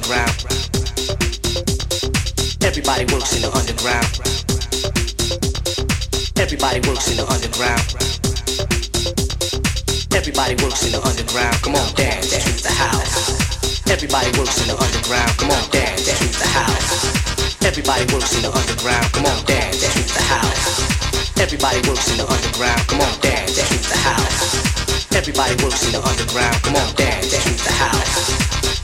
underground. Everybody works in the underground. Everybody works in the underground. Everybody works in the underground. Come on, dance dance the house. Everybody works in the underground. Come on, dance dance the house. Everybody works in the underground. Come on, dance dance the house. Everybody works in the underground. Come on, dance dance the house. Everybody works in the underground. Come on, dance dance the house.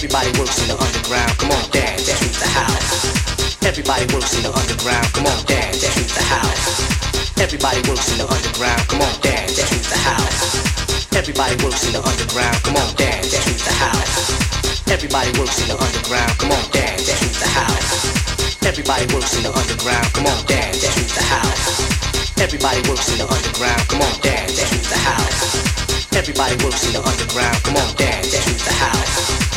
Everybody works in the underground. Come on, dance to the house. Everybody works in the underground. Come on, dance to the house. Everybody works in the underground. Come on, dance to the house. Everybody works in the underground. Come on, dance to the house. Everybody works in the underground. Come on, dance to the house. Everybody works in the underground. Come on, dance to the house. Everybody works in the underground. Come on, dance to the house. Everybody works in the underground. Come on, dance to the house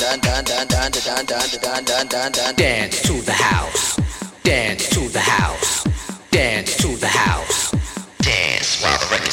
dun dun dun Dance to the house. Dance to the house. Dance to the house. Dance while the record.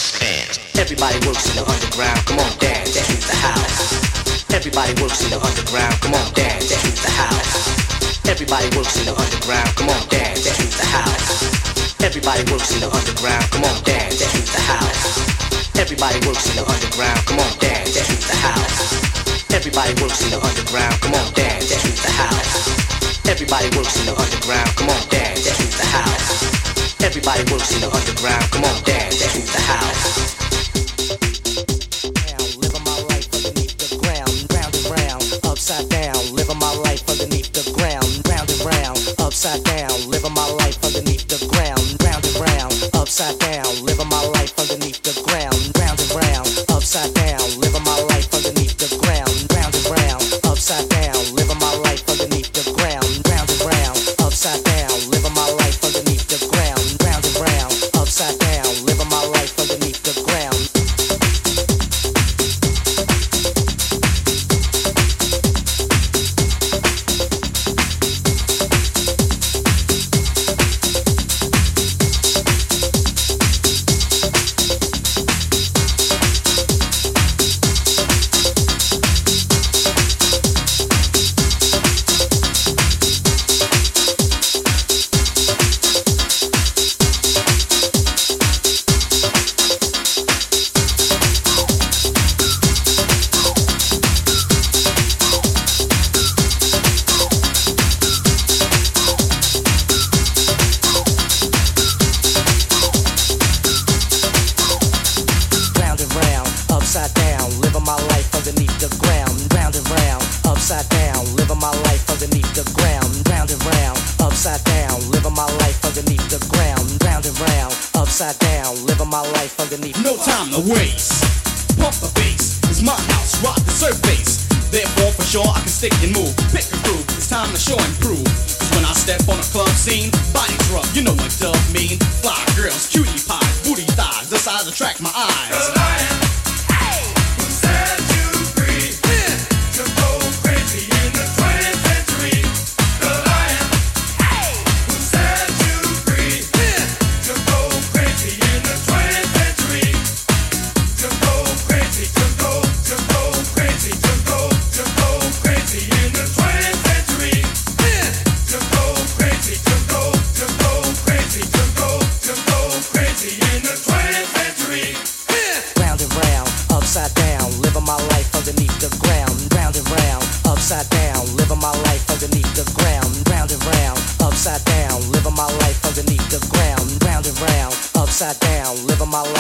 Everybody works in the underground. Come on, dance to the house. Everybody works in the underground. Come on, dance to the house. Everybody works in the underground. Come on, dance to the house. Everybody works in the underground. Come on, dance to the house. Everybody works in the underground. Come on, dance to the house. Everybody works in the underground. Come on, dance to the house. Everybody works in the underground. Come on, dance to the house. Everybody works in the underground. Come on, dance to the house. Pick and move, pick a groove. It's time to show and prove.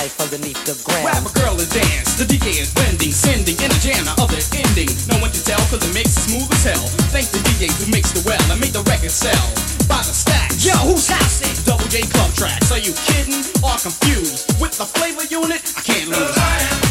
life underneath the ground. Grab a girl and dance. The DJ is blending, sending in a jam, now other ending. No one can tell, cause the mix is smooth as hell. Thank the DJ who mixed well and made the record sell. By the stack. Yo, whose house is Double J Club Tracks? Are you kidding? Or confused? With the flavor unit? I can't lose.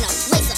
bottom. Lace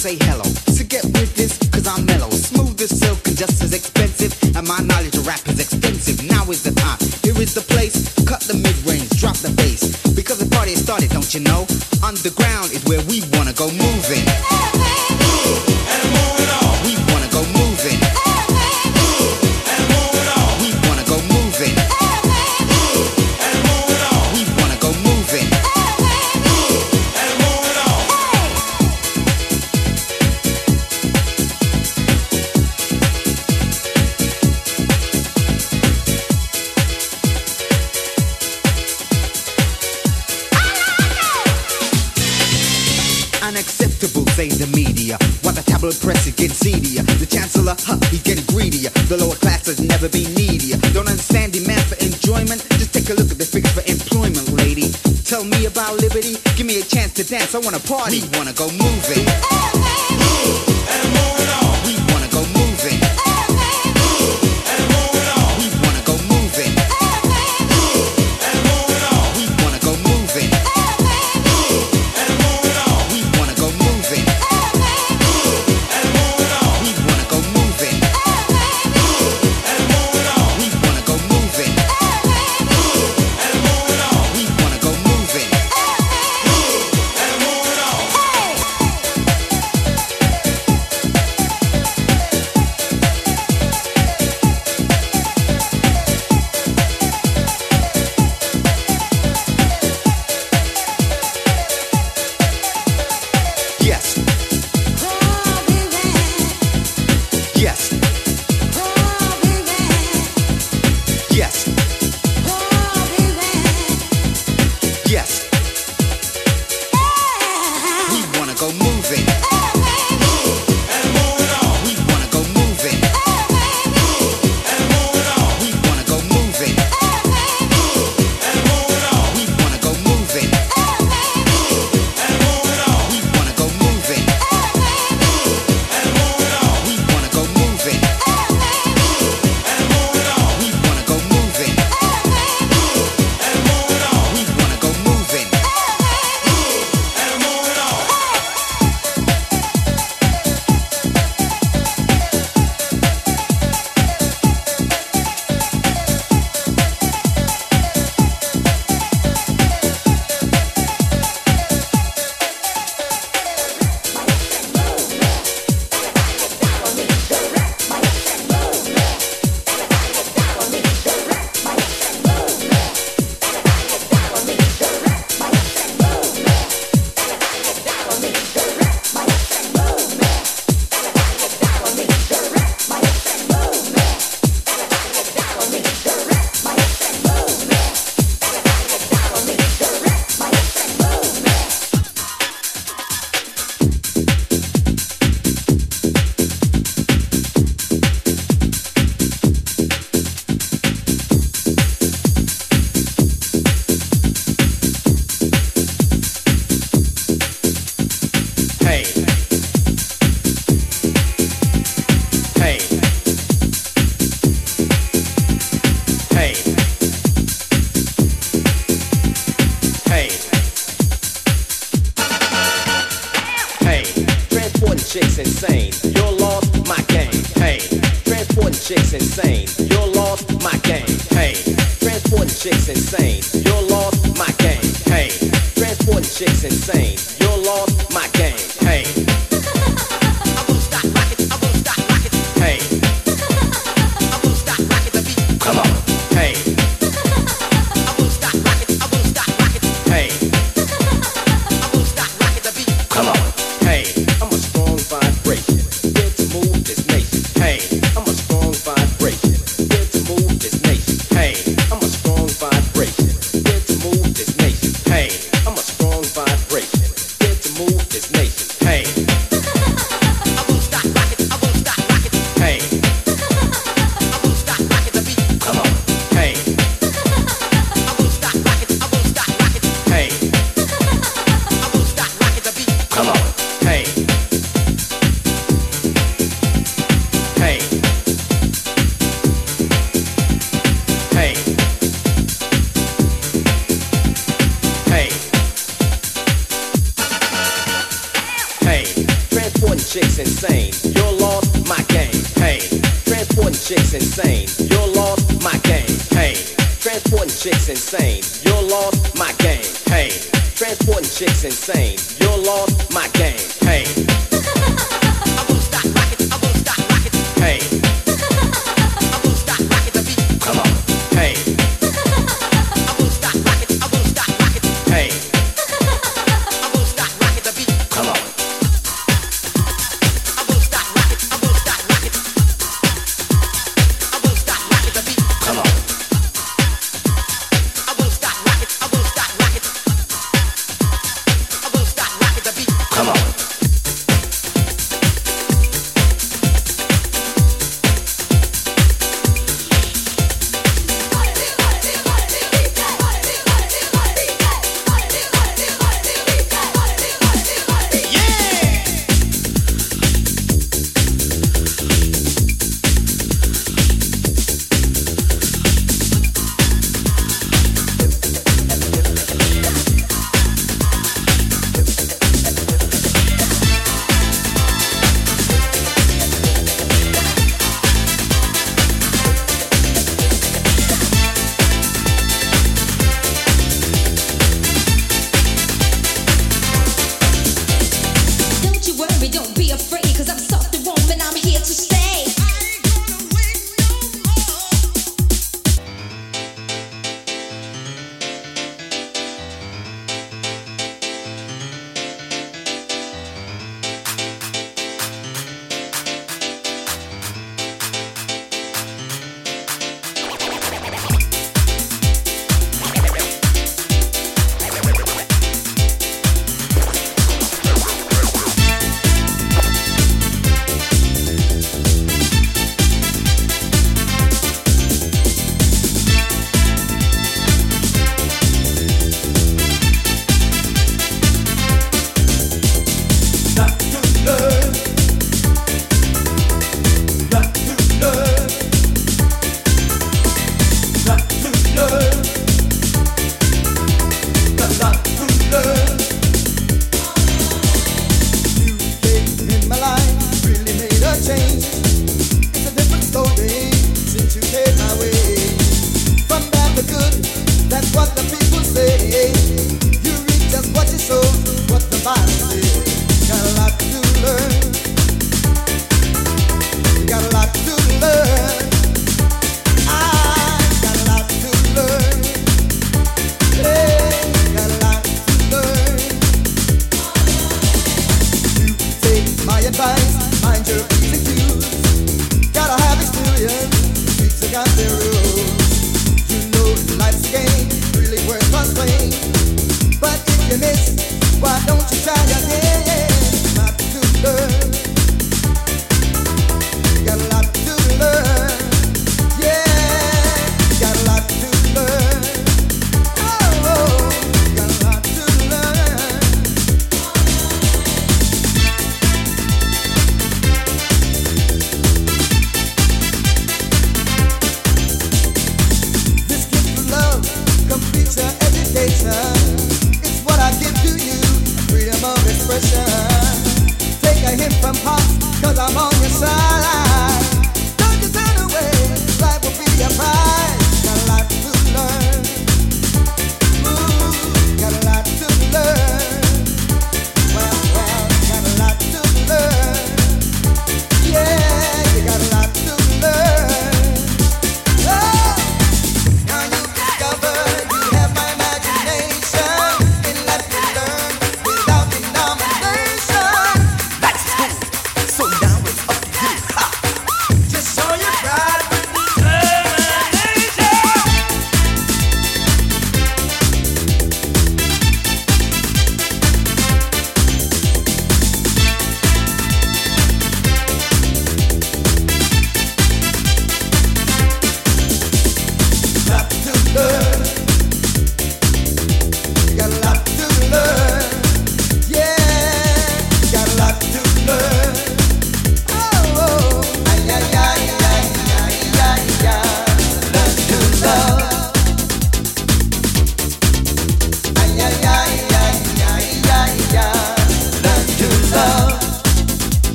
say hello. So get with this, cause I'm mellow. Smooth as silk and just as expensive. And my knowledge of rap is extensive. Now is the time, here is the place. Cut the mid range, drop the bass. Because the party started, don't you know? Underground is where we wanna go. Move unacceptable, say the media. While the tabloid press is getting seedier. The chancellor, huh, he's getting greedier. The lower class has never been needier. Don't understand demand for enjoyment? Just take a look at the figures for employment, lady. Tell me about liberty. Give me a chance to dance. I wanna party. We wanna go moving. Move and move it on. We wanna go moving. Chicks insane.